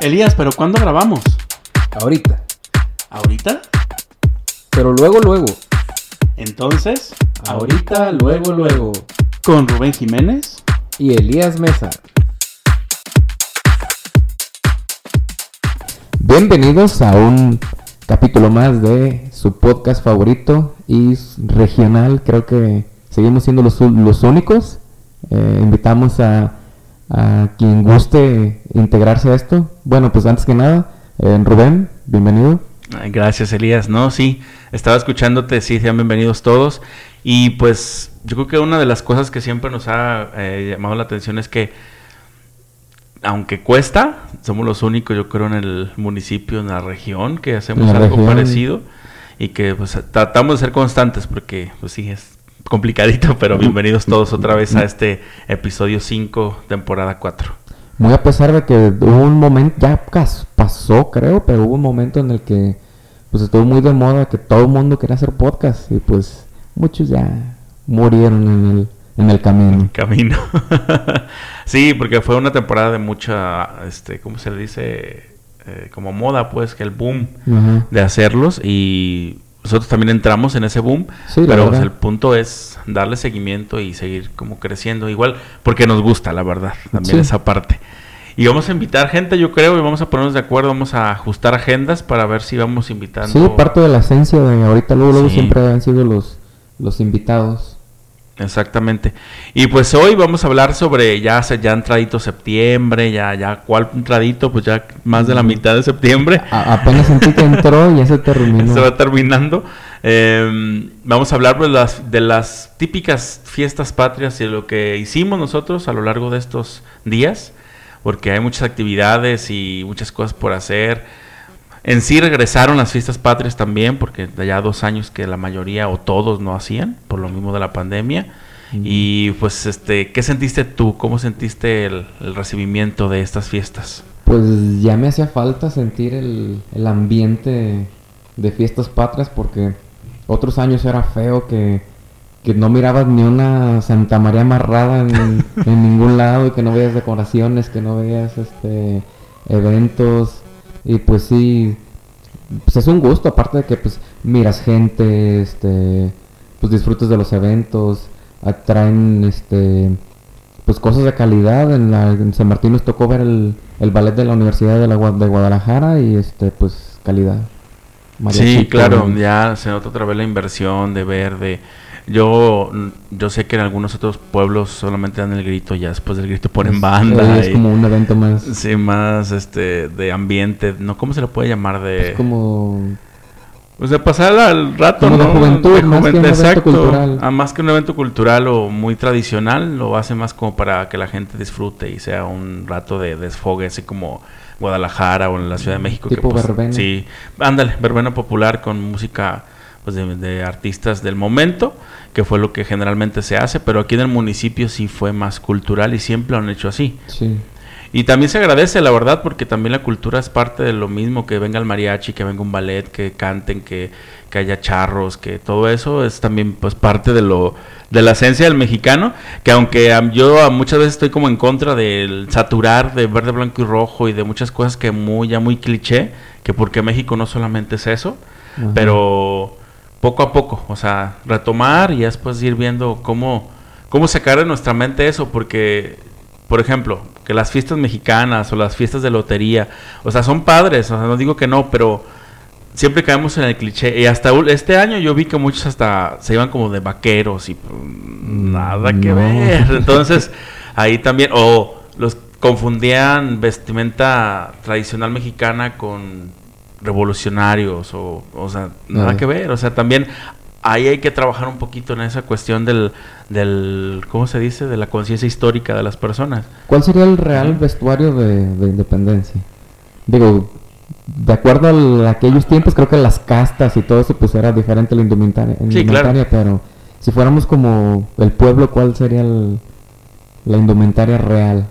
Elías, ¿pero cuándo grabamos? Ahorita. ¿Ahorita? Pero luego, luego. Entonces, Ahorita, luego, luego. con Rubén Jiménez. Y Elías Mesa. Bienvenidos a un capítulo más de su podcast favorito y regional. Creo que seguimos siendo los, los únicos. Eh, invitamos a, a quien guste integrarse a esto. Bueno, pues antes que nada, eh, Rubén, bienvenido. Ay, Gracias, Elías. No, sí, estaba escuchándote, sí, sean bienvenidos todos. Y pues yo creo que una de las cosas que siempre nos ha eh, llamado la atención es que, aunque cuesta, somos los únicos, yo creo, en el municipio, en la región, que hacemos la algo región. parecido y que pues tratamos de ser constantes porque, pues sí, es complicadito, pero bienvenidos todos otra vez a este episodio 5, temporada 4. Muy a pesar de que hubo un momento, ya pasó creo, pero hubo un momento en el que pues estuvo muy de moda que todo el mundo quería hacer podcast y pues muchos ya murieron en el, en el camino. camino. sí, porque fue una temporada de mucha, este, ¿cómo se le dice? Eh, como moda, pues, que el boom de hacerlos y nosotros también entramos en ese boom, Sí, pero pues, el punto es darle seguimiento y seguir como creciendo, igual porque nos gusta, la verdad, también Sí. esa parte. Y vamos a invitar gente, yo creo, y vamos a ponernos de acuerdo, vamos a ajustar agendas para ver si vamos invitando. Sí, parte de la esencia de ahorita luego, luego Sí. siempre han sido los, los invitados. Exactamente. Y pues hoy vamos a hablar sobre ya ya entradito septiembre, ya ya cuál entradito, pues ya más de la mitad de septiembre. A- apenas sentí que entró y ya se terminó. Se va terminando. Eh, vamos a hablar pues, las, de las típicas fiestas patrias y lo que hicimos nosotros a lo largo de estos días, porque hay muchas actividades y muchas cosas por hacer. En sí regresaron las fiestas patrias también, porque ya dos años que la mayoría o todos no hacían, por lo mismo de la pandemia. Y pues, este, ¿qué sentiste tú? ¿Cómo sentiste el, el recibimiento de estas fiestas? Pues ya me hacía falta sentir el, el ambiente de fiestas patrias porque otros años era feo que, que no mirabas ni una Santa María amarrada en, en ningún lado y que no veías decoraciones, que no veías este eventos y pues sí, pues es un gusto aparte de que pues miras gente, este, pues disfrutas de los eventos, atraen este pues cosas de calidad. En, la, en San Martín nos tocó ver el, el ballet de la Universidad de, la, de Guadalajara y este pues calidad. Sí, claro, ya se nota otra vez la inversión de ver, de... Yo, yo sé que en algunos otros pueblos solamente dan el grito, ya después del grito ponen banda. Es y- como un evento más. Sí, más este de ambiente, no cómo se le puede llamar de Es como pues de pasar al rato, Como de ¿no? juventud, más que un evento exacto. cultural. Ah, más que un evento cultural o muy tradicional, lo hace más como para que la gente disfrute y sea un rato de desfogue, así como Guadalajara o en la Ciudad de México. Tipo pues, verbena. Sí, ándale, verbena popular con música pues de, de artistas del momento, que fue lo que generalmente se hace, pero aquí en el municipio sí fue más cultural y siempre lo han hecho así. sí. Y también se agradece, la verdad, porque también la cultura es parte de lo mismo, que venga el mariachi, que venga un ballet, que canten, que, que haya charros, que todo eso es también pues parte de lo de la esencia del mexicano, que aunque yo muchas veces estoy como en contra del saturar de verde, blanco y rojo y de muchas cosas que muy ya muy cliché, que porque México no solamente es eso, Ajá. pero poco a poco, o sea, retomar y después ir viendo cómo, cómo sacar de nuestra mente eso, porque, por ejemplo, que las fiestas mexicanas o las fiestas de lotería, o sea, son padres, o sea, no digo que no, pero siempre caemos en el cliché. Y hasta este año yo vi que muchos hasta se iban como de vaqueros y pues, nada que no. ver. Entonces, ahí también, o los confundían vestimenta tradicional mexicana con revolucionarios, o, o sea, nada que ver. O sea, también ahí hay que trabajar un poquito en esa cuestión del, del ¿cómo se dice? De la conciencia histórica de las personas. ¿Cuál sería el real vestuario de, de independencia? Digo, de acuerdo a aquellos tiempos, creo que las castas y todo eso, pues era diferente la indumentaria, Sí, claro. pero si fuéramos como el pueblo, ¿cuál sería el- la indumentaria real?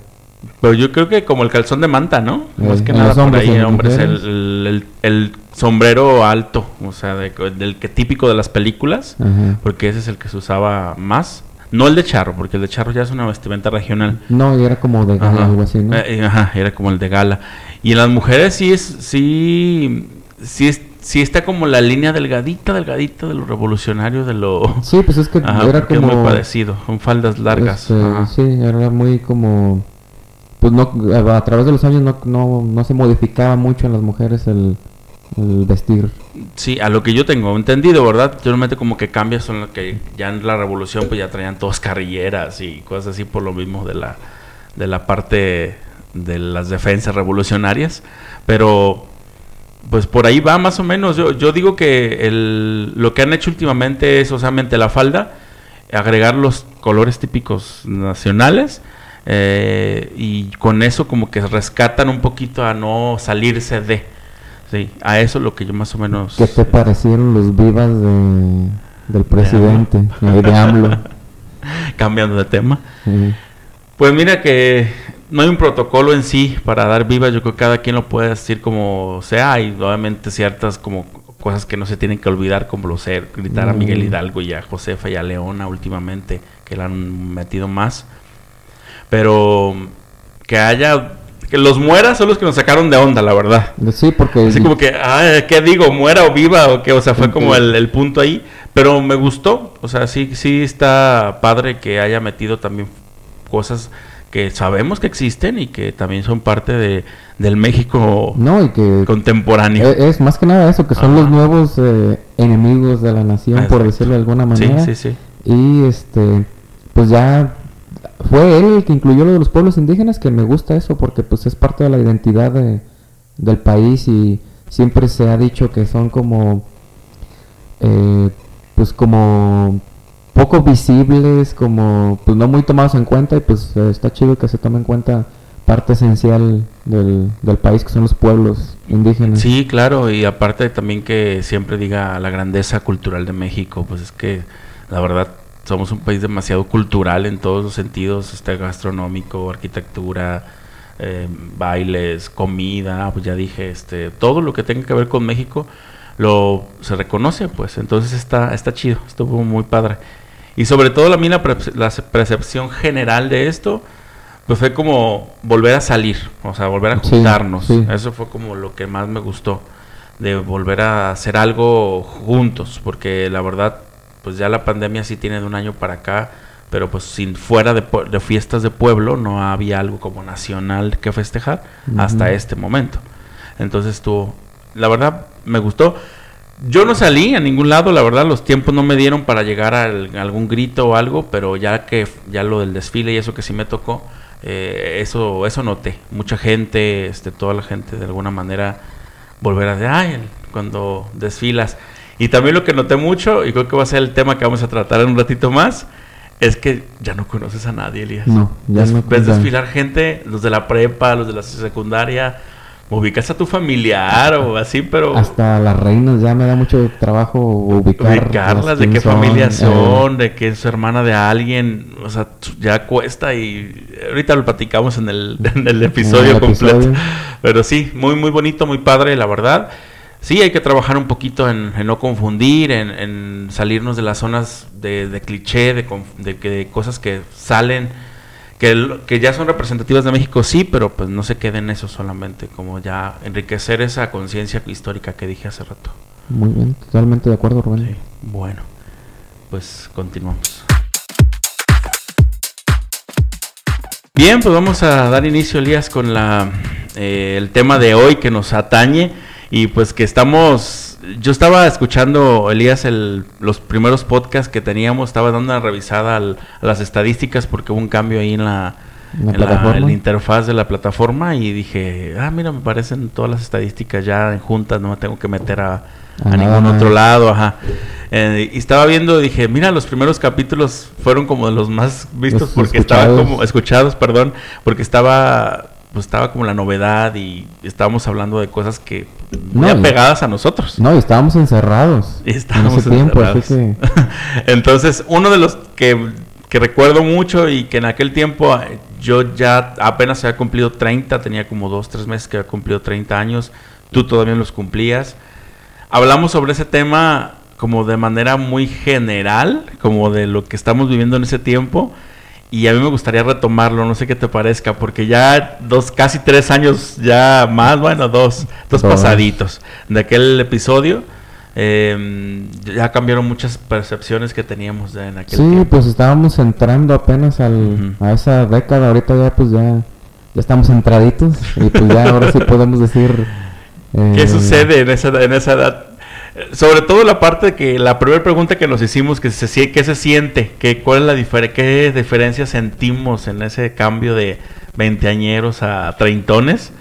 Pero yo creo que como el calzón de manta, ¿no? Eh, Más que nada por hombres y ahí, hombres, el, el- el- sombrero alto, o sea, de- del que típico de las películas, Ajá. porque ese es el que se usaba más. No el de charro, porque el de charro ya es una vestimenta regional. No, y era como de gala, Ajá. algo así, ¿no? Eh, ajá, era como el de gala. Y en las mujeres sí es, sí, sí es, sí está como la línea delgadita, delgadita de lo revolucionario, de lo... sí, pues es que Ajá, era como... muy parecido, son faldas largas. Este, sí, era muy como... Pues no, a través de los años no, no, no se modificaba mucho en las mujeres el, vestir. Sí, a lo que yo tengo entendido, ¿verdad? Normalmente como que cambia son lo que ya en la revolución pues ya traían todas carrilleras y cosas así por lo mismo de la de la parte de las defensas revolucionarias, pero pues por ahí va más o menos. Yo, yo digo que el, lo que han hecho últimamente es, o sea, mente la falda, agregar los colores típicos nacionales eh, y con eso como que rescatan un poquito a no salirse de. Sí, a eso es lo que yo más o menos... ¿Qué te parecieron los vivas de, del presidente, de AMLO? Cambiando de tema. Sí. Pues mira que no hay un protocolo en sí para dar vivas, yo creo que cada quien lo puede decir como sea, y obviamente ciertas como cosas que no se tienen que olvidar, como lo ser, gritar a Miguel Mm. Hidalgo y a Josefa y a Leona últimamente, que la han metido más. Pero que haya, que los mueras son los que nos sacaron de onda, la verdad. Sí, porque... Así como que, ah, ¿qué digo? ¿Muera o viva? O qué, o sea, fue como el, el punto ahí. Pero me gustó. O sea, sí, sí está padre que haya metido también cosas que sabemos que existen y que también son parte de, del México No, y que... contemporáneo. e- Es más que nada eso, que son Ajá. los nuevos eh, enemigos de la nación, por decirlo de alguna sí, manera. sí, sí. Y este, pues ya fue él el que incluyó lo de los pueblos indígenas, que me gusta eso, porque pues es parte de la identidad de- del país y siempre se ha dicho que son como, eh, pues como poco visibles, como pues no muy tomados en cuenta y pues está chido que se tome en cuenta parte esencial del, del país que son los pueblos indígenas. Sí, claro, y aparte también que siempre diga la grandeza cultural de México, pues es que la verdad somos un país demasiado cultural en todos los sentidos, este gastronómico, arquitectura, eh, bailes, comida, pues ya dije, este, todo lo que tenga que ver con México lo se reconoce, pues entonces está está chido, estuvo muy padre. Y sobre todo la mí la, la percepción general de esto pues fue como volver a salir, o sea, volver a Sí, juntarnos. sí. Eso fue como lo que más me gustó, de volver a hacer algo juntos, porque la verdad, pues ya la pandemia sí tiene de un año para acá, pero pues sin fuera de, de fiestas de pueblo no había algo como nacional que festejar hasta este momento. Entonces estuvo, la verdad, me gustó. Yo no salí a ningún lado, la verdad, los tiempos no me dieron para llegar a al- algún grito o algo, pero ya que ya lo del desfile y eso que sí me tocó, eh, eso eso noté. Mucha gente, este, toda la gente de alguna manera volver a de, ay, el- cuando desfilas. Y también lo que noté mucho, y creo que va a ser el tema que vamos a tratar en un ratito más, es que ya no conoces a nadie, Elías. No, ya Ves- no Ves desfilar gente, los de la prepa, los de la secundaria, ubicas a tu familiar o así, pero Hasta las reinas ya me da mucho trabajo ubicar ubicarlas, las de qué son, familia eh, son, de que es hermana de alguien, o sea, ya cuesta y ahorita lo platicamos en el, en el episodio el completo. episodio. Pero sí, muy, muy bonito, muy padre, la verdad. Sí, hay que trabajar un poquito en, en no confundir, en, en salirnos de las zonas de, de cliché, de, de cosas que salen, que, que ya son representativas de México, sí, pero pues no se quede en eso solamente, como ya enriquecer esa conciencia histórica que dije hace rato. Muy bien, totalmente de acuerdo, Rubén. Sí, bueno, pues continuamos. Bien, pues vamos a dar inicio, Elías, con la, eh, el tema de hoy que nos atañe y pues que estamos... Yo estaba escuchando, Elías, el, los primeros podcasts que teníamos, estaba dando una revisada al- a las estadísticas porque hubo un cambio ahí en la, ¿La en la, plataforma? en la interfaz de la plataforma y dije, ah, mira, me parecen todas las estadísticas ya en juntas, no me tengo que meter a, A a nada ningún otro lado, ajá. Eh, y estaba viendo, dije, mira, los primeros capítulos fueron como de los más vistos Los porque estaba escuchados. como escuchados, perdón, porque estaba pues estaba como la novedad y estábamos hablando de cosas que muy No, apegadas a nosotros. No, estábamos encerrados. Estábamos en ese tiempo, encerrados. así que... Entonces, uno de los que, que recuerdo mucho y que en aquel tiempo eh, yo ya apenas había cumplido 30, tenía como dos, tres meses que había cumplido 30 años, tú todavía los cumplías. Hablamos sobre ese tema como de manera muy general, como de lo que estamos viviendo en ese tiempo. Y a mí me gustaría retomarlo, no sé qué te parezca, porque ya dos, casi tres años ya más, bueno, dos, dos pasaditos de aquel episodio. eh, ya cambiaron muchas percepciones que teníamos de en aquel Sí, tiempo. pues estábamos entrando apenas al, a esa década. Ahorita ya pues ya, ya estamos entraditos. Y pues ya ahora sí podemos decir... eh, ¿Qué sucede en esa, en esa edad? Sobre todo la parte que la primera pregunta que nos hicimos, que se, sie- ¿qué se siente? ¿Qué, ¿Cuál es la difer qué diferencia sentimos en ese cambio de veinteañeros a treintones?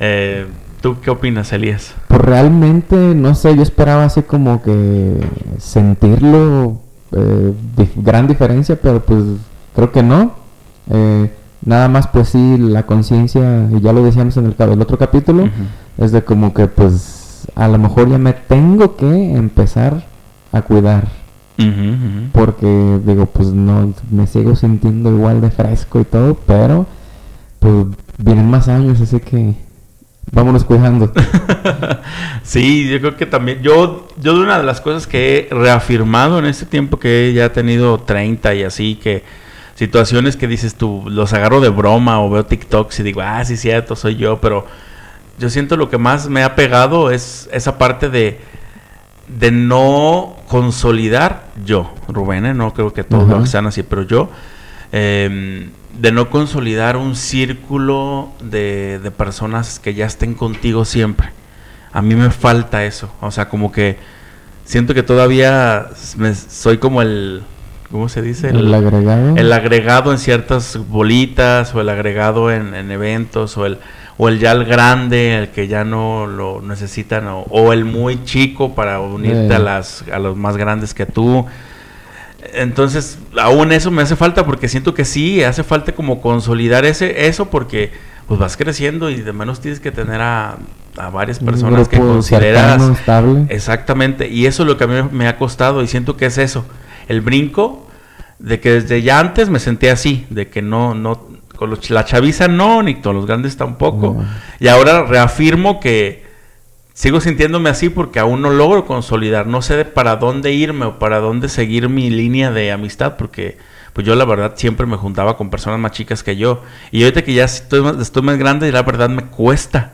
Eh, ¿Tú qué opinas, Elías? Pues realmente, no sé, yo esperaba así como que sentirlo, eh, dif- gran diferencia, pero pues creo que no. Eh, nada más pues sí, la conciencia, y ya lo decíamos en el, otro capítulo, es de como que pues a lo mejor ya me tengo que empezar a cuidar. Porque digo, pues no, me sigo sintiendo igual de fresco y todo, pero pues vienen más años, así que vámonos cuidando. sí, yo creo que también, yo, yo de una de las cosas que he reafirmado en este tiempo que ya he tenido 30 y así, que situaciones que dices tú, los agarro de broma o veo TikToks y digo, ah, sí, cierto, soy yo, pero yo siento lo que más me ha pegado es esa parte de, de no consolidar yo, Rubén, ¿eh? no creo que todos lo sean así, pero yo, eh, de no consolidar un círculo de, de personas que ya estén contigo siempre. A mí me falta eso, o sea, como que siento que todavía me- soy como el, ¿cómo se dice? El agregado. el agregado en ciertas bolitas o el agregado en, en eventos o el o el ya el grande el que ya no lo necesitan o, o el muy chico para unirte Eh. a las a los más grandes que tú entonces aún eso me hace falta porque siento que sí hace falta como consolidar ese eso porque pues vas creciendo y de menos tienes que tener a, a varias personas que consideras cercano, estable. Exactamente, y eso es lo que a mí me ha costado y siento que es eso, el brinco de que desde ya antes me sentía así, de que no, no, con los- la chaviza no, ni con los grandes tampoco, No. y ahora reafirmo que sigo sintiéndome así porque aún no logro consolidar, no sé de para dónde irme o para dónde seguir mi línea de amistad, porque pues yo la verdad siempre me juntaba con personas más chicas que yo, y ahorita que ya estoy más, estoy más grande, la verdad me cuesta.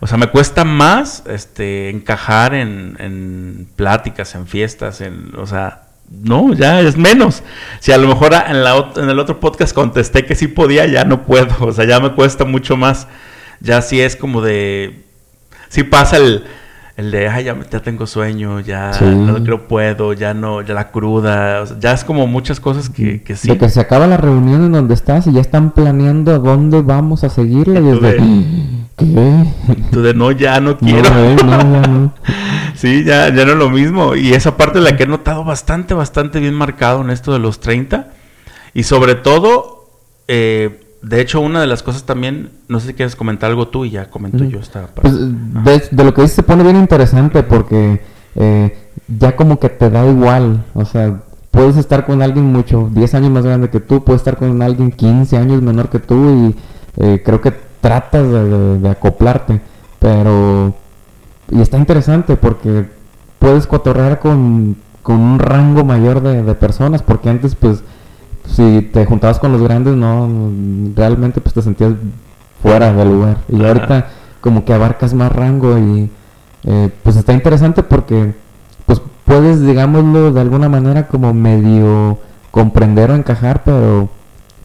O sea, me cuesta más este, encajar en, en pláticas, en fiestas, en, o sea, no, ya es menos. Si a lo mejor en, la, en el otro podcast contesté que sí podía, ya no puedo. O sea, ya me cuesta mucho más. Ya sí es como de... Sí pasa el, el de, ay, ya, me- ya tengo sueño, ya Sí. no creo puedo, ya no, ya la cruda. o sea, ya es como muchas cosas que, que sí. De que se acaba la reunión en donde estás y ya están planeando a dónde vamos a seguirla y es de... ¿Qué? Tú de, no, ya no No, quiero. no, ya no. Sí, ya, ya no es lo mismo. Y esa parte la que he notado bastante, bastante bien marcado en esto de los 30. Y sobre todo, eh, de hecho, una de las cosas también, no sé si quieres comentar algo tú y ya comento yo esta parte. Pues de, de lo que dices se pone bien interesante porque eh, ya como que te da igual, o sea, puedes estar con alguien mucho, 10 años más grande que tú, puedes estar con alguien 15 años menor que tú y eh, creo que tratas de, de- de acoplarte, pero... Y está interesante porque puedes cotorrear con, con un rango mayor de, de personas, porque antes pues si te juntabas con los grandes no, realmente pues te sentías fuera del lugar. Y Ajá. ahorita como que abarcas más rango y eh, pues está interesante porque pues puedes digámoslo de alguna manera como medio comprender o encajar, pero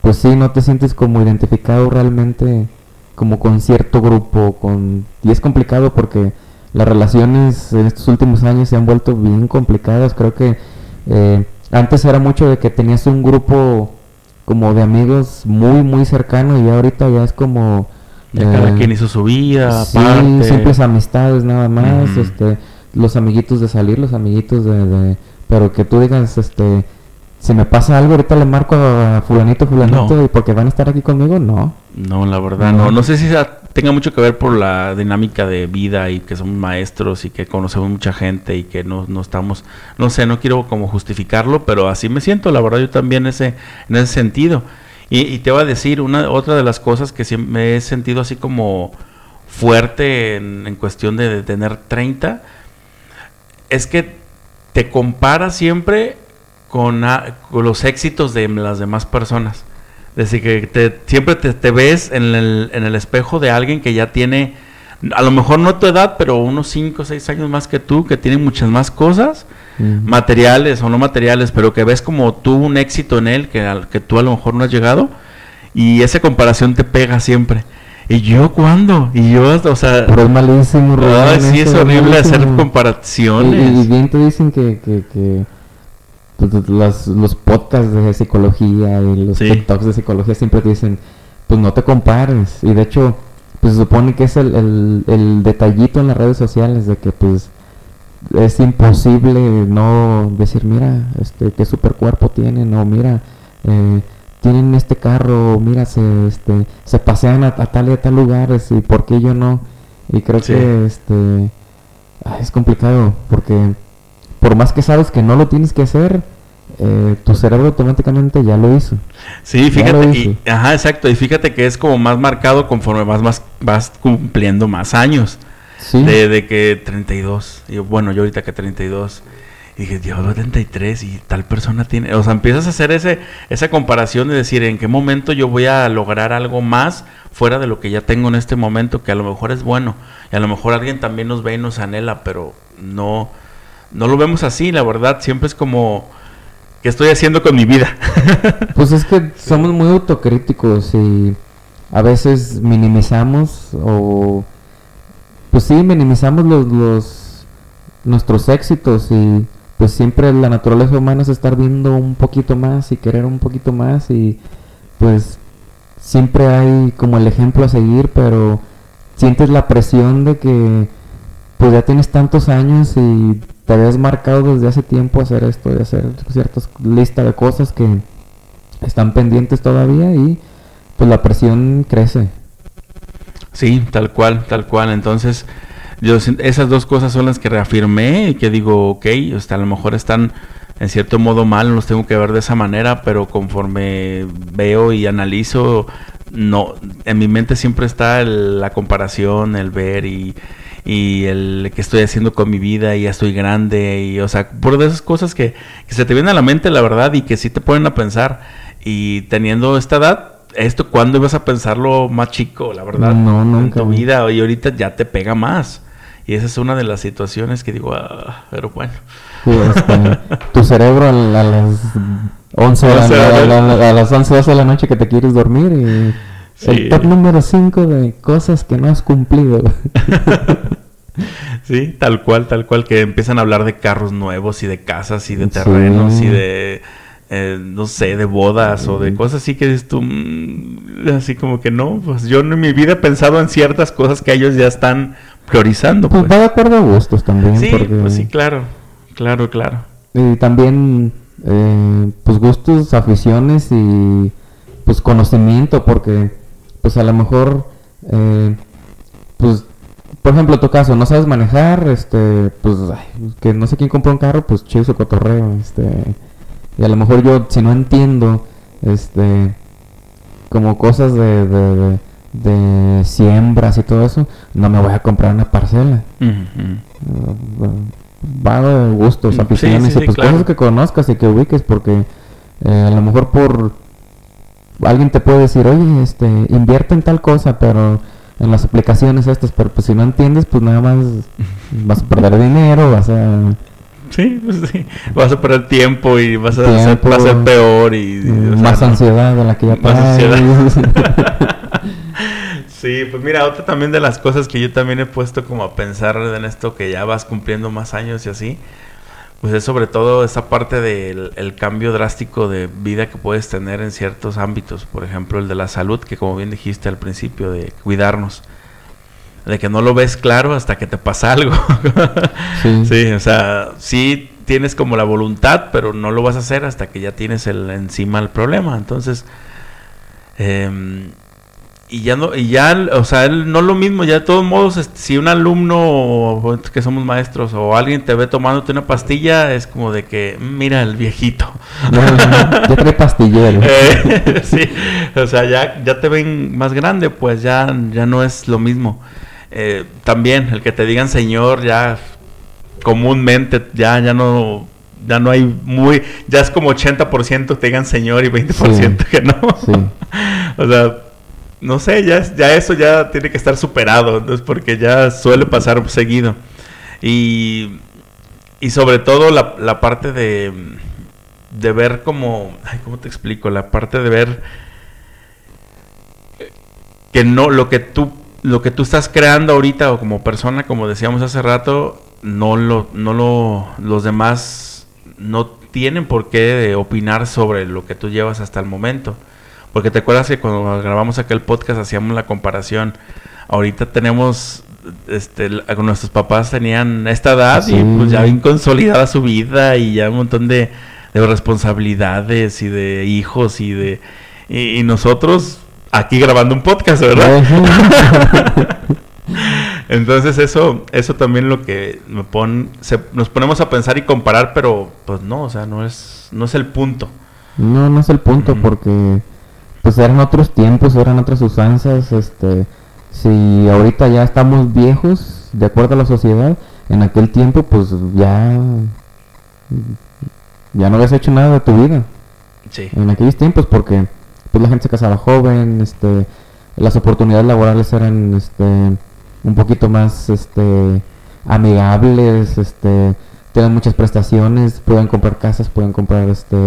pues sí, no te sientes como identificado realmente como con cierto grupo, con y es complicado porque las relaciones en estos últimos años se han vuelto bien complicadas. Creo que eh, antes era mucho de que tenías un grupo como de amigos muy muy cercano y ahorita ya es como Ya cada eh, quien hizo su vida, Sí, aparte. simples amistades nada más, este, los amiguitos de salir, los amiguitos de, de- pero que tú digas, este, si me pasa algo ahorita le marco a fulanito, fulanito No. y porque van a estar aquí conmigo, no. No, la verdad, No. no. No sé si sea- tenga mucho que ver por la dinámica de vida y que somos maestros y que conocemos mucha gente y que no, no estamos, no sé, no quiero como justificarlo, pero así me siento, la verdad, yo también ese, en ese sentido. Y, te voy a decir, una, otra de las cosas que siempre me he sentido así como fuerte en, en cuestión de, tener 30, es que te comparas siempre con, con los éxitos de las demás personas. Decir, que te- siempre te, te ves en el, en el espejo de alguien que ya tiene, a lo mejor no tu edad, pero unos 5 o 6 años más que tú, que tiene muchas más cosas, materiales o no materiales, pero que ves como tú un éxito en él que, al que tú a lo mejor no has llegado, y esa comparación te pega siempre. ¿Y yo cuándo? Y yo, o sea, Pero es malísimo, ay, Rubén, sí es horrible hacer comparaciones. Y, y- y bien te dicen que, que, que los, los podcasts de psicología y los Sí. TikToks de psicología siempre te dicen, pues no te compares. Y de hecho, pues se supone que es el, el, el detallito en las redes sociales de que pues es imposible no decir, mira, este, qué super cuerpo tienen, o mira, eh, tienen este carro, mira, se, este, se pasean a, a tal y a tal lugares, y por qué yo no. Y creo Sí. que este ay, es complicado, porque por más que sabes que no lo tienes que hacer, eh, tu cerebro automáticamente ya lo hizo. Sí, fíjate, y, ajá, exacto, y fíjate que es como más marcado conforme vas, más, vas cumpliendo más años. Sí. De, de que 32, y yo, bueno, yo ahorita que 32, y dije, Dios, 33 y tal persona tiene, o sea, empiezas a hacer ese, esa comparación de decir, en qué momento yo voy a lograr algo más fuera de lo que ya tengo en este momento, que a lo mejor es bueno, y a lo mejor alguien también nos ve y nos anhela, pero no, no lo vemos así, la verdad, siempre es como, ¿qué estoy haciendo con mi vida? Pues es que somos muy autocríticos y a veces minimizamos o pues sí minimizamos los, los nuestros éxitos y pues siempre la naturaleza humana es estar viendo un poquito más y querer un poquito más y pues siempre hay como el ejemplo a seguir pero sientes la presión de que pues ya tienes tantos años y te habías marcado desde hace tiempo hacer esto y hacer ciertas lista de cosas que están pendientes todavía y pues la presión crece. Sí, tal cual, tal cual. Entonces, yo esas dos cosas son las que reafirmé y que digo, ok, o sea, a lo mejor están en cierto modo mal, los tengo que ver de esa manera, pero conforme veo y analizo, no, en mi mente siempre está el- la comparación, el ver y, y el que estoy haciendo con mi vida y ya estoy grande y, o sea, por de esas cosas que, que se te vienen a la mente, la verdad, y que sí te ponen a pensar. Y teniendo esta edad, esto, ¿cuándo ibas a pensarlo más chico, la verdad? No, En nunca. tu vida y ahorita ya te pega más. Y esa es una de las situaciones que digo, ah, pero bueno. Sí, este, tu cerebro a, la- a las 11 de la- 11 de la a, la- noche. a las 11 12 de la noche que te quieres dormir y Sí. el top número 5 de cosas que no has cumplido. Sí, tal cual, tal cual, que empiezan a hablar de carros nuevos y de casas y de terrenos Sí. y de, eh, no sé, de bodas o de cosas así que dices tú, mm, así como que no, pues yo en mi vida he pensado en ciertas cosas que ellos ya están priorizando. pues Pues. va de acuerdo a gustos también. Sí, porque- pues sí, claro, claro, claro. Y también, eh, pues gustos, aficiones y pues conocimiento, porque pues a lo mejor, eh, pues, por ejemplo, tu caso, no sabes manejar, este, pues, ay, que no sé quién compró un carro, pues chido su cotorreo, este, y a lo mejor yo, si no entiendo, este, como cosas de, de, de, de siembras y todo eso, no me voy a comprar una parcela. Va de gustos, Mm, aficiones, sí, sí, pues claro. cosas que conozcas y que ubiques, porque eh, a lo mejor por alguien te puede decir, oye, este, invierte en tal cosa, pero en las aplicaciones estas, pero pues si no entiendes, pues nada más vas a perder dinero, vas a... Sí, pues sí. Vas a perder tiempo y vas a, Tiempo, ser, va a ser peor y... y, o sea, más ansiedad de la que ya Más traes. Sí, pues mira, otra también de las cosas que yo también he puesto como a pensar en esto que ya vas cumpliendo más años y así, pues es sobre todo esa parte del el cambio drástico de vida que puedes tener en ciertos ámbitos, por ejemplo el de la salud, que como bien dijiste al principio, de cuidarnos, de que no lo ves claro hasta que te pasa algo. Sí. Sí, o sea, sí tienes como la voluntad, pero no lo vas a hacer hasta que ya tienes el, encima el problema. Entonces, em, y ya no, y ya, o sea, él no es lo mismo, ya de todos modos, este, si un alumno que somos maestros o alguien te ve tomándote una pastilla, es como de que, "Mm, mira el viejito. ya, ya trae pastillero. Eh, sí, o sea, ya, ya te ven más grande, pues ya, ya no es lo mismo. Eh, también, el que te digan señor, ya comúnmente, ya, ya no, ya no hay muy, ya es como 80% te digan señor y 20% que no. Sí. O sea, no sé, ya, ya eso ya tiene que estar superado, entonces porque ya suele pasar seguido. Y, y sobre todo la, la parte de, de ver como, ay, ¿cómo te explico? La parte de ver que no, lo que tú, lo que tú estás creando ahorita o como persona, como decíamos hace rato, no lo, no lo, los demás no tienen por qué opinar sobre lo que tú llevas hasta el momento. Porque te acuerdas que cuando grabamos aquel podcast hacíamos la comparación. Ahorita tenemos, este, nuestros papás tenían esta edad y pues ya bien consolidada su vida y ya un montón de, de responsabilidades y de hijos y de y, y nosotros aquí grabando un podcast, ¿verdad? Entonces eso, eso también lo que me pon, se- nos ponemos a pensar y comparar, pero pues no, o sea, no es, no es el punto. No, no es el punto porque pues eran otros tiempos, eran otras usanzas, este, si ahorita ya estamos viejos, de acuerdo a la sociedad, en aquel tiempo pues ya ya no habías hecho nada de tu vida Sí. en aquellos tiempos porque pues la gente se casaba joven, este, las oportunidades laborales eran este un poquito más este amigables, este, tenían muchas prestaciones, pueden comprar casas, pueden comprar este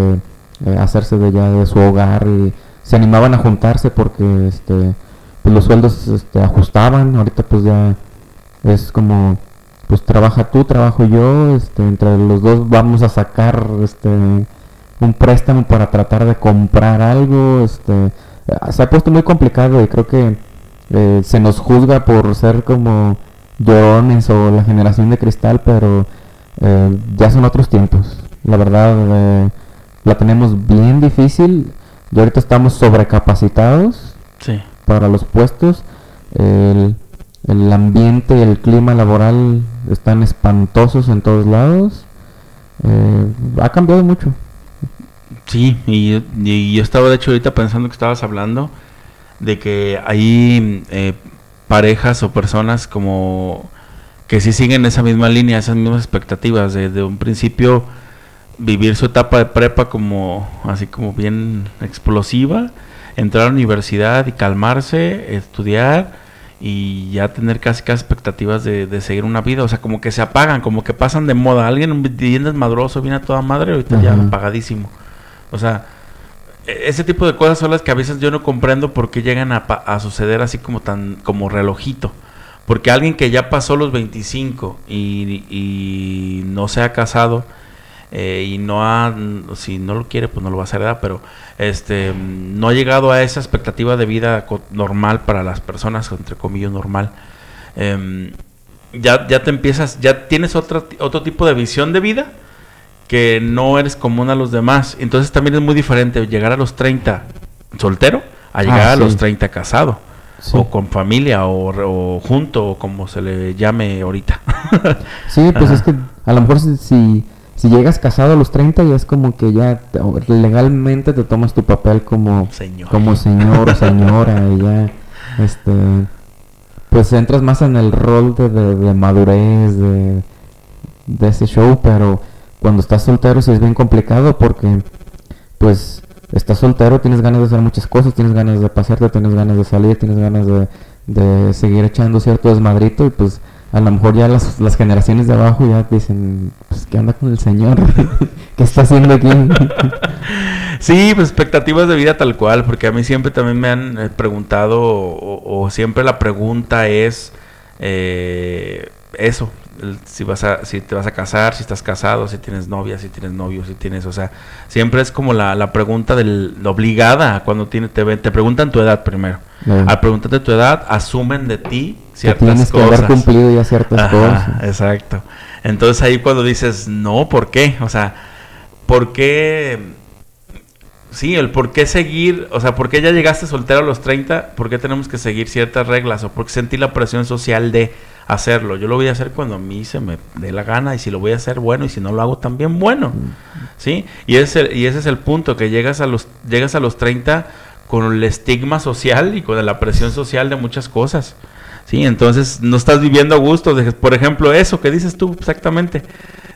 eh, hacerse de ya de su hogar y se animaban a juntarse porque este pues los sueldos este, ajustaban, ahorita pues ya es como pues trabaja tú, trabajo yo, este entre los dos vamos a sacar este un préstamo para tratar de comprar algo, este eh, se ha puesto muy complicado y creo que eh, se nos juzga por ser como llorones o la generación de cristal, pero eh, ya son otros tiempos. La verdad, eh, la tenemos bien difícil y ahorita estamos sobrecapacitados Sí. para los puestos. El, el ambiente, el clima laboral están espantosos en todos lados. Eh, ha cambiado mucho. Sí, y, y yo estaba de hecho ahorita pensando que estabas hablando de que hay eh, parejas o personas como que sí siguen esa misma línea, esas mismas expectativas de, de un principio vivir su etapa de prepa como así como bien explosiva, entrar a la universidad y calmarse, estudiar y ya tener casi casi expectativas de, de seguir una vida, o sea, como que se apagan, como que pasan de moda, alguien bien desmadroso, viene a toda madre, ahorita ya Ajá. apagadísimo. O sea, e- ese tipo de cosas son las que a veces yo no comprendo por qué llegan a, a suceder así como tan como relojito. Porque alguien que ya pasó los 25 y, y no se ha casado eh, y no ha, si no lo quiere, pues no lo va a hacer, ¿verdad? Pero este, no ha llegado a esa expectativa de vida normal para las personas, entre comillas, normal. Em, ya, ya te empiezas, ya tienes otra, otro tipo de visión de vida que no eres común a los demás. Entonces también es muy diferente llegar a los 30 soltero a llegar Ah, a sí. los 30 casado. Sí. O con familia, o, o junto, o como se le llame ahorita. Sí, pues Ajá. es que a lo mejor si, si, si llegas casado a los 30 ya es como que ya legalmente te tomas tu papel como Señor. como señor o señora y ya este pues entras más en el rol de, de- de madurez de, de ese show, pero cuando estás soltero sí es bien complicado porque pues estás soltero, tienes ganas de hacer muchas cosas, tienes ganas de pasearte, tienes ganas de salir, tienes ganas de, de seguir echando cierto desmadrito y pues a lo mejor ya las, las generaciones de abajo ya dicen, pues, ¿qué anda con el señor? ¿Qué está haciendo aquí? Sí, pues expectativas de vida tal cual, porque a mí siempre también me han eh, preguntado, o, siempre la pregunta es eh, eso, el- si vas a, si te vas a casar, si estás casado, si tienes novia, si tienes novio, si tienes, o sea, siempre es como la, la pregunta del, obligada cuando tiene, te, ven- te preguntan tu edad primero. Al preguntarte tu edad, asumen de ti que ciertas tienes que cosas. haber cumplido ya ciertas Ajá, cosas. Exacto. Entonces ahí cuando dices, no, ¿por qué? O sea, ¿por qué? Sí, el por qué seguir, o sea, ¿por qué ya llegaste soltero a los 30? ¿Por qué tenemos que seguir ciertas reglas? ¿O por qué sentí la presión social de hacerlo? Yo lo voy a hacer cuando a mí se me dé la gana y si lo voy a hacer bueno y si no lo hago también bueno. ¿Sí? Y ese, y ese es el punto, que llegas a los, llegas a los 30 con el estigma social y con la presión social de muchas cosas. Sí, entonces no estás viviendo a gusto. Por ejemplo, eso que dices tú exactamente.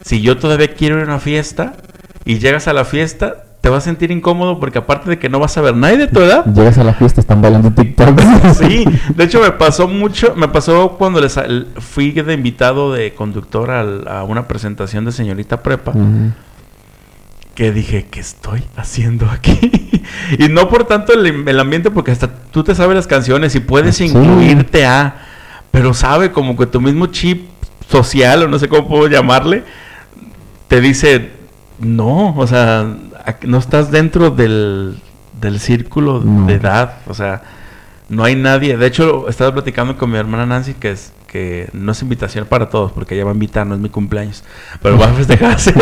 Si yo todavía quiero ir a una fiesta y llegas a la fiesta, te vas a sentir incómodo porque aparte de que no vas a ver nadie de tu edad. Llegas a la fiesta, están bailando TikTok. Sí, de hecho me pasó mucho, me pasó cuando les fui de invitado de conductor a una presentación de señorita prepa que dije, ¿qué estoy haciendo aquí? y no por tanto el, el ambiente, porque hasta tú te sabes las canciones y puedes Sí. incluirte a, pero sabe como que tu mismo chip social, o no sé cómo puedo llamarle, te dice, no, o sea, no estás dentro del, del círculo No. de edad, o sea, no hay nadie. De hecho, estaba platicando con mi hermana Nancy que es que no es invitación para todos, porque ella va a invitar, no es mi cumpleaños, pero va a festejarse,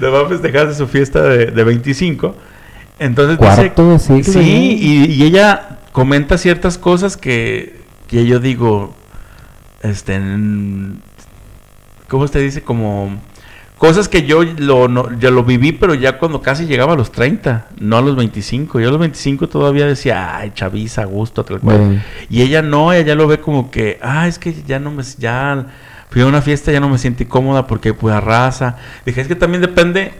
le va a festejarse su fiesta de, de 25. Entonces dice, Cuarto de siglo. sí, y, y ella comenta ciertas cosas que, que yo digo, este, ¿cómo usted dice? Como cosas que yo lo, no, yo lo viví, pero ya cuando casi llegaba a los 30, no a los 25. Yo a los 25 todavía decía, ay, chaviza, gusto, tal cual. Y ella no, ella lo ve como que, ah, es que ya no me, ya fui a una fiesta, ya no me siento cómoda porque hay pura raza. Dije, es que también depende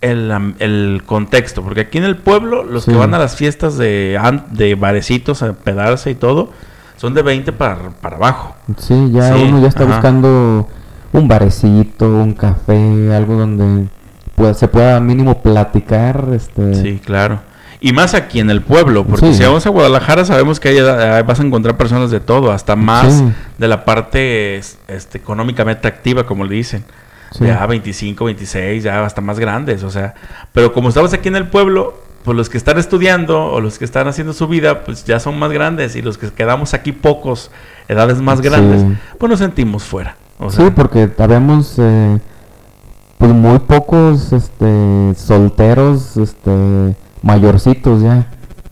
el, el contexto, porque aquí en el pueblo, los Sí. que van a las fiestas de, de barecitos a pedarse y todo, son de 20 para, para abajo. Sí, ya Sí, uno ya está ajá. buscando un barecito, un café, algo donde pues, se pueda mínimo platicar. Este, Sí, claro. Y más aquí en el pueblo, porque Sí. si vamos a Guadalajara sabemos que ahí vas a encontrar personas de todo, hasta más Sí. de la parte es- este, económicamente activa, como le dicen. Sí. Ya 25, 26, ya hasta más grandes, o sea. Pero como estamos aquí en el pueblo, pues los que están estudiando o los que están haciendo su vida, pues ya son más grandes. Y los que quedamos aquí pocos, edades más grandes, pues nos sentimos fuera. O sea, sí, porque habemos eh, pues muy pocos este, solteros, este, mayorcitos ya.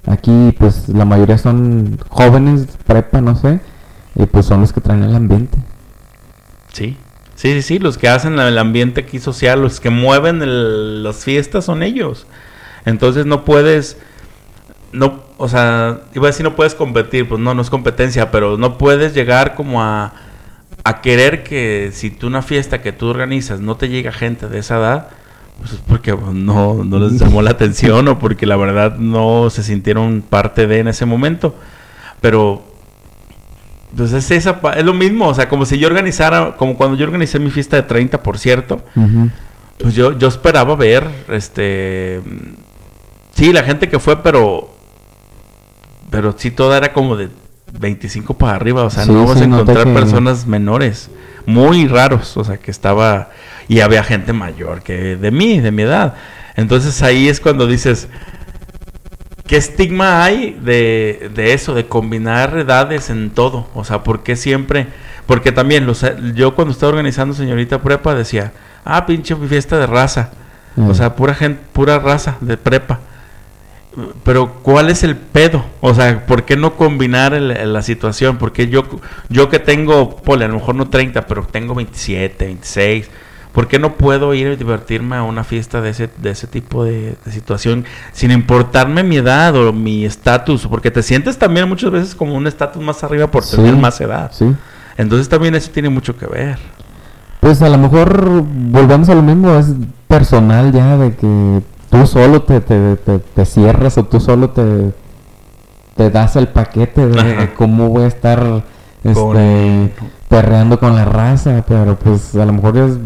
Aquí pues la mayoría son jóvenes, prepa, no sé, y pues son los que traen el ambiente. Sí, sí, sí, sí, los que hacen el ambiente aquí social, los que mueven el- las fiestas son ellos. Entonces no puedes, no, o sea, iba a decir no puedes competir, pues no, no es competencia, pero no puedes llegar como a, a querer que si tú una fiesta que tú organizas no te llega gente de esa edad, pues es porque pues, no, no les llamó la atención o porque la verdad no se sintieron parte de en ese momento. Pero pues es esa es lo mismo, o sea, como si yo organizara, como cuando yo organicé mi fiesta de 30, por cierto, pues yo, yo esperaba ver, este, sí, la gente que fue, pero, pero sí toda era como de 25 para arriba, o sea, Sí, no vas a encontrar que- personas menores, muy raros, o sea, que estaba, y había gente mayor que de mí, de mi edad. Entonces ahí es cuando dices, ¿Qué estigma hay de, de eso, de combinar edades en todo? O sea, ¿por qué siempre? Porque también los, yo cuando estaba organizando señorita prepa decía, ah, pinche fiesta de raza. Mm. O sea, pura gente, pura raza de prepa. Pero ¿cuál es el pedo? O sea, ¿por qué no combinar el- la situación? Porque yo, yo que tengo, pole, a lo mejor no 30, pero tengo 27, 26. ¿Por qué no puedo ir a divertirme a una fiesta de ese, de ese tipo de, de situación sin importarme mi edad o mi estatus? Porque te sientes también muchas veces como un estatus más arriba por Sí, tener más edad. Sí. Entonces también eso tiene mucho que ver. Pues a lo mejor volvemos a lo mismo, es personal ya de que tú solo te, te, te- te cierras o tú solo te, te das el paquete de Ajá. cómo voy a estar este, Con- perreando con la raza, pero pues a lo mejor es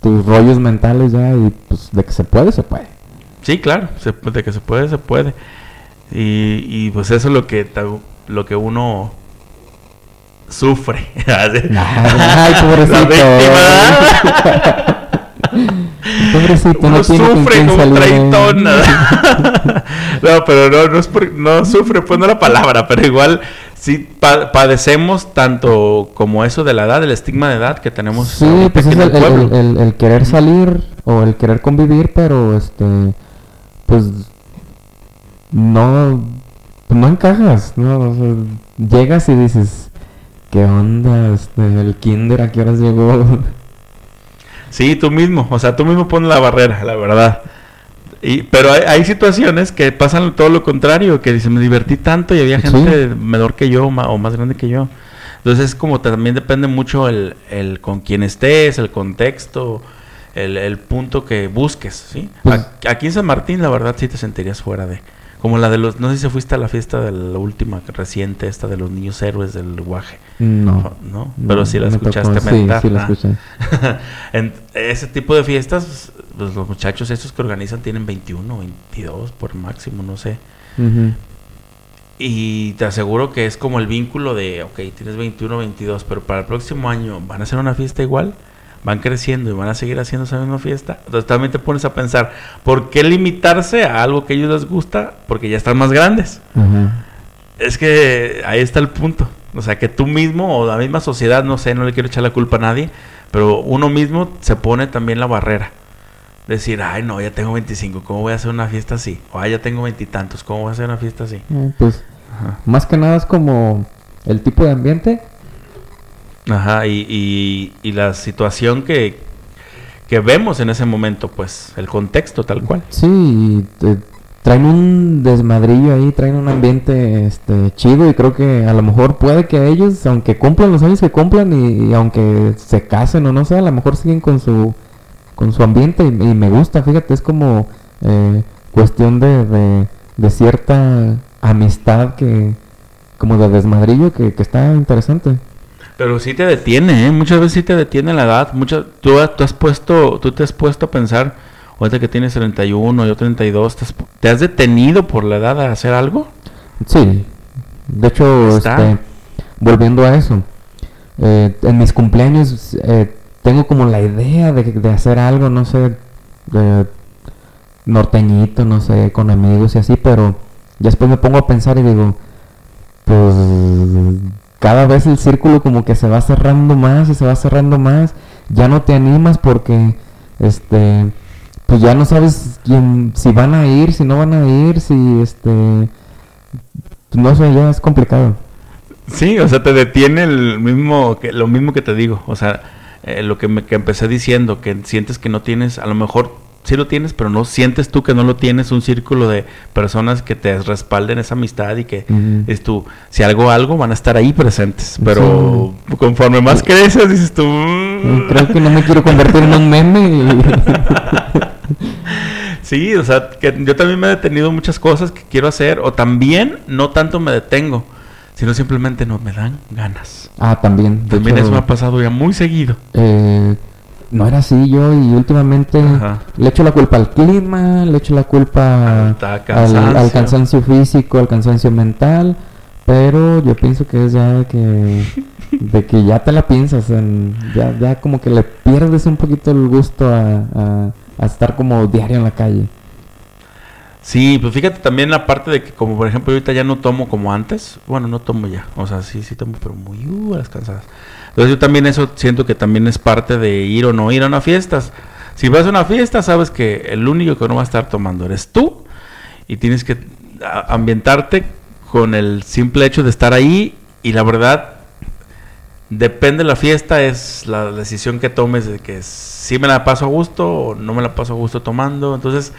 tus rollos mentales ya y pues de que se puede, se puede. Sí, claro, se, de que se puede, se puede. Y, y, pues eso es lo que, lo que uno sufre. Ay, pobrecito. Pobrecito, Uno no tiene sufre como traitón. no, pero no, no es por- no sufre, pues no la palabra, pero igual sí pa- padecemos tanto como eso de la edad, del estigma de edad que tenemos Sí, pues es el, el el- el- el querer salir o el querer convivir, pero este, pues no, no encajas, ¿no? O sea, llegas y dices, ¿qué onda? Este, el kinder, ¿a qué horas llegó? Sí, tú mismo, o sea, tú mismo pones la barrera, la verdad. Y, pero hay, hay situaciones que pasan todo lo contrario, que dicen, me divertí tanto y había Sí. gente menor que yo ma- o más grande que yo. Entonces, como también depende mucho el, el con quién estés, el contexto, el, el punto que busques, ¿sí? Pues- Aquí en San Martín, la verdad, sí te sentirías fuera de... Como la de los... No sé si fuiste a la fiesta de la última reciente, esta de los niños héroes del guaje. No. ¿No? Pero sí la me tocó. escuchaste Sí, mentar. sí la ah. escuché. en ese tipo de fiestas, pues, los muchachos estos que organizan tienen 21, 22 por máximo, no sé. Y te aseguro que es como el vínculo de, ok, tienes 21, 22, pero para el próximo año van a hacer una fiesta igual, van creciendo y van a seguir haciendo esa misma fiesta. Entonces también te pones a pensar, ¿por qué limitarse a algo que a ellos les gusta? Porque ya están más grandes. Es que ahí está el punto. O sea, que tú mismo o la misma sociedad, no sé, no le quiero echar la culpa a nadie, pero uno mismo se pone también la barrera. Decir, ay, no, ya tengo 25, ¿cómo voy a hacer una fiesta así? O ay, ya tengo veintitantos, ¿cómo voy a hacer una fiesta así? Eh, pues Ajá. más que nada es como el tipo de ambiente. Ajá, y, y, la situación que, que vemos en ese momento, pues, el contexto tal cual. Sí, eh, traen un desmadrillo ahí, traen un ambiente este chido y creo que a lo mejor puede que ellos, aunque cumplan los años que cumplan y, aunque se casen o no sé, a lo mejor siguen con su con su ambiente y, y me gusta, fíjate, es como eh, cuestión de, de, de cierta amistad que como de desmadrillo que, que está interesante. Pero sí te detiene, ¿eh? Muchas veces sí te detiene la edad. Muchas, tú, tú has puesto, tú te has puesto a pensar, ahorita que tienes 31, yo 32, ¿te has, te has detenido por la edad a hacer algo? Sí, de hecho, este, volviendo a eso, eh, en mis cumpleaños eh, tengo como la idea de, de hacer algo, no sé, de norteñito, no sé, con amigos y así, pero después me pongo a pensar y digo, pues cada vez el círculo como que se va cerrando más y se va cerrando más, ya no te animas porque, este, pues ya no sabes quién, si van a ir, si no van a ir, si, este, no sé, ya es complicado. Sí, o sea, te detiene el mismo, que, lo mismo que te digo. O sea, eh, lo que, me, que empecé diciendo, que sientes que no tienes, a lo mejor sí lo tienes, pero no sientes tú que no lo tienes, un círculo de personas que te respalden esa amistad y que es tú, si algo algo van a estar ahí presentes, pero conforme más creces dices tú. Creo que no me quiero convertir en un meme sí, o sea, que yo también me he detenido en muchas cosas que quiero hacer o también no tanto me detengo, sino simplemente no me dan ganas. Ah, también. También hecho, eso me ha pasado ya muy seguido. eh, no era así yo y últimamente Ajá. le echo la culpa al clima, le echo la culpa Al cansancio. al cansancio físico, al cansancio mental, pero yo pienso que es ya de que, de que ya te la piensas, en- ya, ya como que le pierdes un poquito el gusto a, a- a estar como diario en la calle. Sí, pues fíjate también la parte de que como por ejemplo ahorita ya no tomo como antes, bueno, no tomo ya, o sea, sí, sí tomo, pero muy uh, a las cansadas. Entonces yo también eso siento que también es parte de ir o no ir a una fiesta. Si vas a una fiesta, sabes que el único que no va a estar tomando eres tú y tienes que ambientarte con el simple hecho de estar ahí y la verdad depende de la fiesta es la decisión que tomes de que si me la paso a gusto o no me la paso a gusto tomando, entonces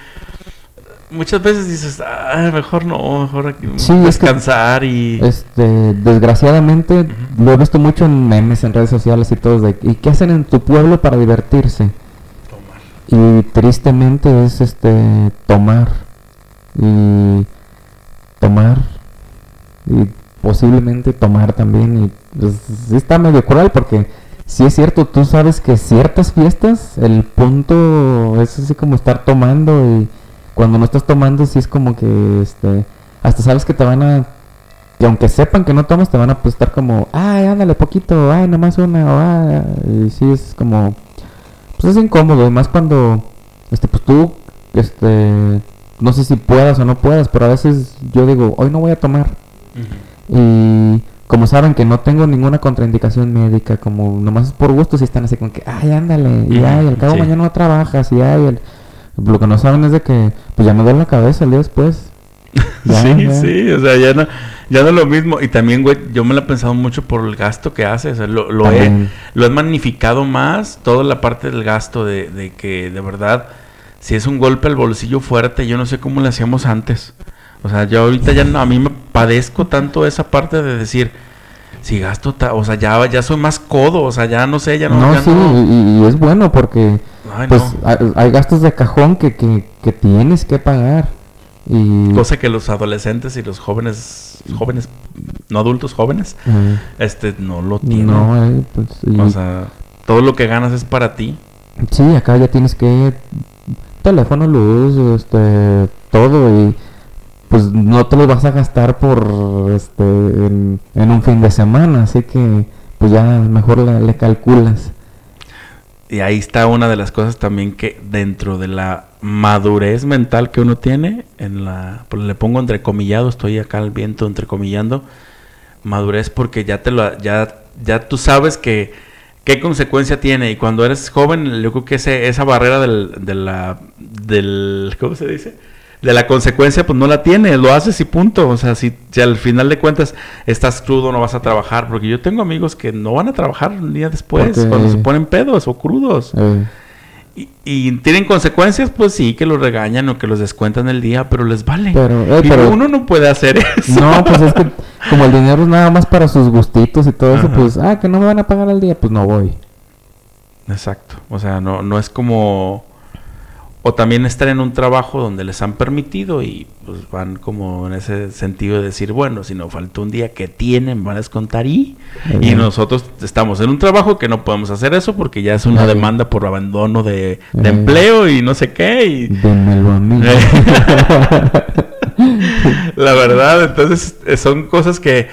muchas veces dices, ah, mejor no, mejor aquí Sí, es que- descansar y... Este, desgraciadamente lo he visto mucho en memes, en redes sociales y todo, de ¿y qué hacen en tu pueblo para divertirse? Y tristemente es este tomar. Y tomar. Y posiblemente tomar también y pues está medio cruel porque sí es cierto, tú sabes que ciertas fiestas el punto es así como estar tomando y cuando no estás tomando sí es como que este hasta sabes que te van a y aunque sepan que no tomas te van a pues, estar como ay ándale poquito ay nomás una o ah", y sí es como pues es incómodo más cuando este pues tú este no sé si puedas o no puedas pero a veces yo digo hoy no voy a tomar y como saben que no tengo ninguna contraindicación médica, como nomás es por gusto, si están así como que, ay, ándale, y ay, al cabo sí. mañana no trabajas, y ay, el- lo que no saben es de que, pues ya me duele la cabeza el día después. Ya, sí, ya. sí, o sea, ya no, ya no es lo mismo. Y también, güey, yo me lo he pensado mucho por el gasto que hace. O sea, lo, lo he, lo he magnificado más, toda la parte del gasto, de, de que de verdad, si es un golpe al bolsillo fuerte, yo no sé cómo le hacíamos antes. O sea, yo ahorita ya no, a mí me padezco tanto esa parte de decir, si gasto, ta- o sea, ya, ya soy más codo, o sea, ya no sé, ya no. No, ya sí, no- y, y es bueno porque, Ay, pues, no. hay, hay gastos de cajón que, que, que tienes que pagar. Y... Cosa que los adolescentes y los jóvenes, jóvenes, no adultos jóvenes, este, no lo tienen. no, eh, pues, y- O sea, todo lo que ganas es para ti. Sí, acá ya tienes que teléfono, luz, este, todo y pues no te lo vas a gastar por este en, en un fin de semana, así que pues ya mejor le, le calculas. Y ahí está una de las cosas también que dentro de la madurez mental que uno tiene, en la, pues le pongo entrecomillado, estoy acá al viento entrecomillando, madurez porque ya te lo, ya, ya tú sabes que qué consecuencia tiene y cuando eres joven yo creo que ese, esa barrera del, de la, del, ¿cómo se dice? De la consecuencia pues no la tienes, lo haces y punto, o sea, si, si al final de cuentas estás crudo no vas a trabajar, porque yo tengo amigos que no van a trabajar un día después, Porque- cuando se ponen pedos o crudos. Eh, Y, y tienen consecuencias, pues sí, que los regañan o que los descuentan el día, pero les vale. pero, eh, Y pero uno no puede hacer eso. no, pues es que como el dinero es nada más para sus gustitos y todo eso, pues ah, que no me van a pagar al día, pues no voy. Exacto. O sea, no, no es como... O también estar en un trabajo donde les han permitido y pues van como en ese sentido de decir, bueno, si no falta un día que tienen, van a descontar y... Y Eh, nosotros estamos en un trabajo que no podemos hacer eso porque ya es una Eh. demanda por abandono de, de Eh. empleo y no sé qué. Y, mí. La verdad, entonces eh, son cosas que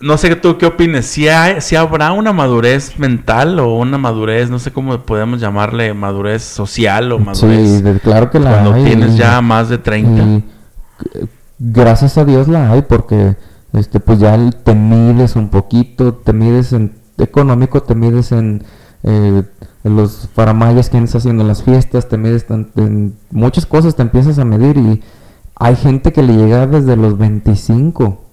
no sé tú qué opines. Si, hay, si habrá una madurez mental o una madurez, no sé cómo podemos llamarle, madurez social o madurez sí, de- claro que la cuando hay. tienes ya más de 30. Y, eh, gracias a Dios la hay porque este pues ya te mides un poquito, te mides en económico, te mides en, eh, en los faramayas que andas haciendo en las fiestas, te mides tan- en muchas cosas, te empiezas a medir y hay gente que le llega desde los 25.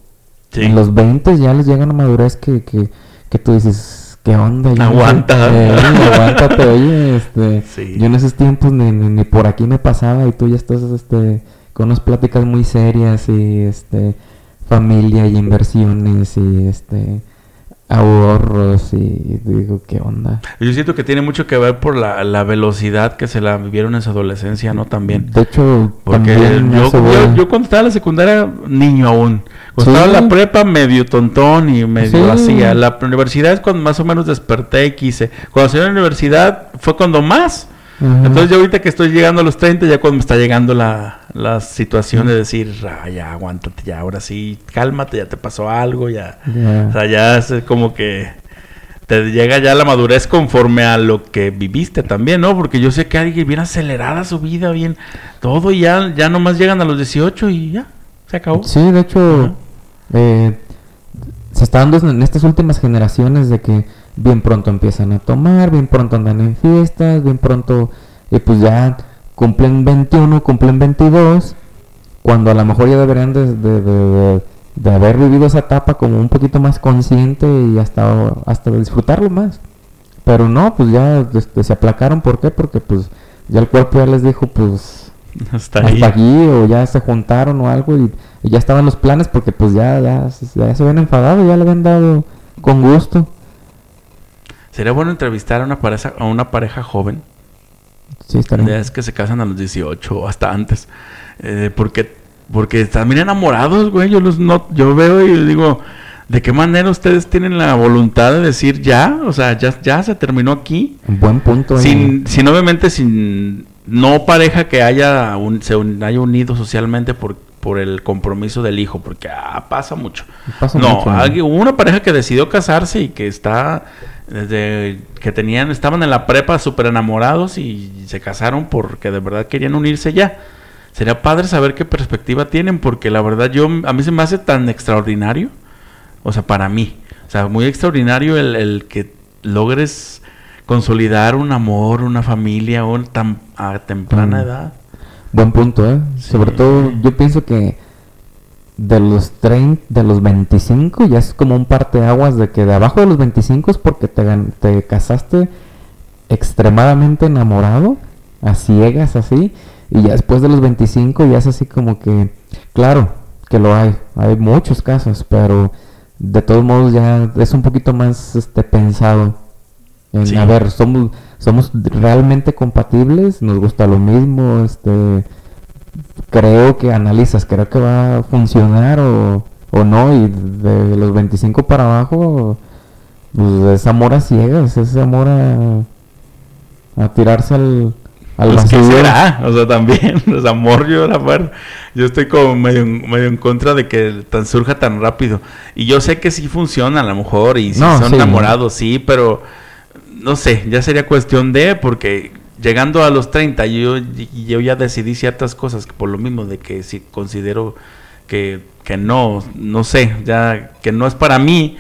Sí. En los 20 ya les llega una madurez que, que, que tú dices, ¿qué onda? Yo no sé- Aguanta. Eh, aguántate, oye, este, Sí. yo en esos tiempos ni, ni, ni por aquí me pasaba y tú ya estás este, con unas pláticas muy serias y este, familia y inversiones y este, ahorros y digo, ¿qué onda? Yo siento que tiene mucho que ver por la, la velocidad que se la vivieron en su adolescencia, ¿no? También. De hecho, Porque también yo, yo, cuando estaba en la secundaria, niño aún. Cuando Sí. estaba en la prepa, medio tontón y medio Sí. así. A la universidad es cuando más o menos desperté y quise. Cuando salí a la universidad fue cuando más. Entonces yo ahorita que estoy llegando a los 30, ya cuando me está llegando la, la situación de decir, ah, ya aguántate, ya ahora sí, cálmate, ya te pasó algo, ya. O sea, ya es como que te llega ya la madurez conforme a lo que viviste también, ¿no? Porque yo sé que alguien bien acelerada su vida, bien todo, y ya, ya nomás llegan a los 18 y ya, se acabó. Sí, de hecho, eh, se está dando en estas últimas generaciones de que bien pronto empiezan a tomar, bien pronto andan en fiestas, bien pronto, y pues ya cumplen 21, cumplen 22, cuando a lo mejor ya deberían de, de- de- de- de haber vivido esa etapa como un poquito más consciente y hasta, hasta disfrutarlo más. Pero no, pues ya este, se aplacaron, ¿por qué? Porque pues ya el cuerpo ya les dijo, pues Hasta hasta ahí. aquí o ya se juntaron o algo y, y ya estaban los planes porque pues ya, ya, ya se habían enfadado, ya le habían dado con gusto. Sería bueno entrevistar a una pareja, a una pareja joven, Sí, estaría. de esas que se casan a los 18 o hasta antes, eh, porque Porque están bien enamorados, güey. Yo los no, yo veo y digo, ¿de qué manera ustedes tienen la voluntad de decir ya? O sea, ya, ya se terminó aquí. Un buen punto. ahí. Sin, sin obviamente sin no pareja que haya un- se un- haya unido socialmente por, por el compromiso del hijo, porque ah, pasa mucho. Pasa no, mucho, hubo una pareja que decidió casarse y que está desde que tenían estaban en la prepa súper enamorados y se casaron porque de verdad querían unirse ya. Sería padre saber qué perspectiva tienen porque la verdad yo a mí se me hace tan extraordinario, o sea, para mí, o sea, muy extraordinario el, el que logres consolidar un amor, una familia un, tan a temprana Mm. edad. Buen punto, ¿eh? Sí. Sobre todo, yo pienso que de los 30, de los 25 ya es como un parteaguas de que de abajo de los 25 es porque te, te casaste extremadamente enamorado, a ciegas así, y ya después de los 25 ya es así como que, claro, que lo hay, hay muchos casos, pero de todos modos ya es un poquito más este pensado. En, Sí. A ver, somos somos realmente compatibles, nos gusta lo mismo, este creo que analizas, creo que va a funcionar o, o no, y de los 25 para abajo, pues es amor a ciegas, es amor a, a tirarse al, al Pues, ¿qué vacío. será? O sea, también, o sea, amor, yo la verdad, yo estoy como medio, medio en contra de que tan surja tan rápido. Y yo sé que sí funciona a lo mejor, y si No, son sí. enamorados, sí, pero no sé, ya sería cuestión de, porque llegando a los 30, yo, yo ya decidí ciertas cosas, que por lo mismo de que si considero que, que no, no sé, ya que no es para mí,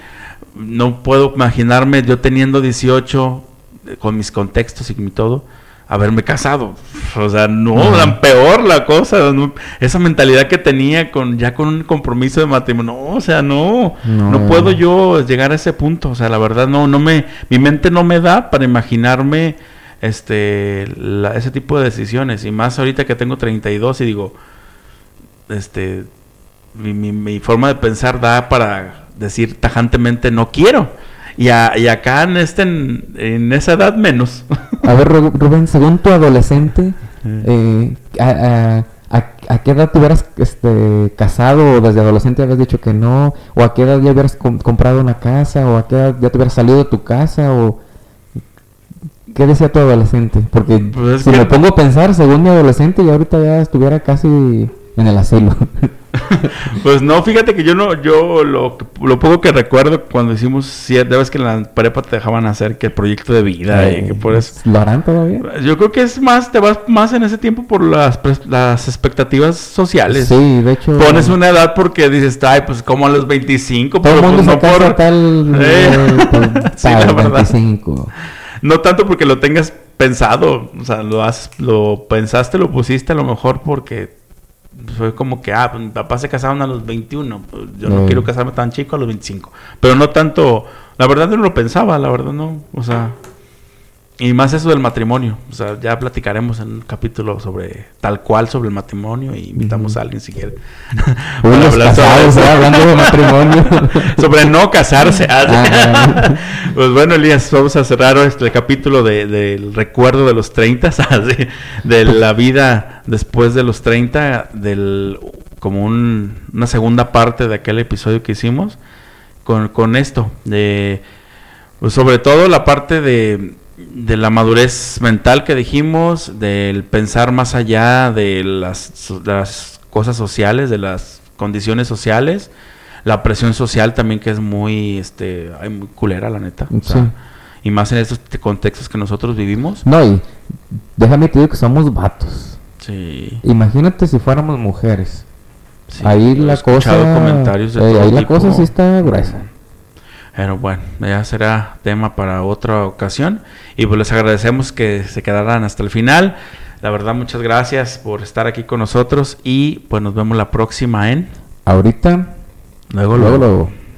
no puedo imaginarme yo teniendo 18, eh, con mis contextos y mi todo, haberme casado. O sea, no, tan peor la cosa. no, esa mentalidad que tenía con ya con un compromiso de matrimonio. No, o sea, no. No, No. puedo yo llegar a ese punto. O sea, la verdad no, no me, mi mente no me da para imaginarme este la- ese tipo de decisiones. Y más ahorita que tengo 32 y digo, este, mi, mi- mi forma de pensar da para decir tajantemente no quiero. Y, a- y acá en, este, en, en esa edad menos. A ver, Ru- Rubén, según tu adolescente, eh, a, a- a- a qué edad te hubieras este, casado o desde adolescente habías dicho que no? ¿O a qué edad ya hubieras com- comprado una casa? ¿O a qué edad ya te hubieras salido de tu casa? ¿O qué decía tu adolescente? Porque Pues es si que- me pongo a pensar, según mi adolescente, ya ahorita ya estuviera casi en el asilo. Pues no, fíjate que yo no, yo lo, lo poco que recuerdo cuando hicimos, cierta vez que en la prepa te dejaban hacer que el proyecto de vida y que por eso. ¿Lo harán todavía? Yo creo que es más, te vas más en ese tiempo por las, las expectativas sociales. Sí, de hecho... Pones una edad porque dices, ay, pues como a los 25, Todo el pero mundo pues se no casa por... tal, Eh, eh, sí, la verdad. 25. No tanto porque lo tengas pensado, o sea, lo has, lo pensaste, lo pusiste a lo mejor porque fue como que, ah, pues mi papá se casaron a los 21, pues, yo no Mm. quiero casarme tan chico a los 25. Pero no tanto, la verdad no lo pensaba, la verdad no, o sea, y más eso del matrimonio, o sea, ya platicaremos en un capítulo sobre, tal cual sobre el matrimonio y invitamos a alguien si quiere. Uy, los hablar sobre casados, eso. ¿eh? hablando de matrimonio. sobre no casarse. Ah. pues bueno, Elías, vamos a cerrar este capítulo de- del recuerdo de los 30, así, de la vida después de los 30, del, como un- una segunda parte de aquel episodio que hicimos, con, con esto, de, pues sobre todo la parte de, de la madurez mental que dijimos, del pensar más allá de las, cosas sociales, de las condiciones sociales, la presión social también que es muy, este, ay, muy culera la neta. o sea, Sí. y más en estos te- contextos que nosotros vivimos. No, y déjame te digo que somos vatos. Sí. Imagínate si fuéramos mujeres. sí, ahí la cosa. comentarios de eh, todo ahí la cosa sí está gruesa. Pero bueno, ya será tema para otra ocasión. Y pues les agradecemos que se quedaran hasta el final. La verdad, muchas gracias por estar aquí con nosotros. Y pues nos vemos la próxima en. Ahorita, Luego, luego, luego. luego.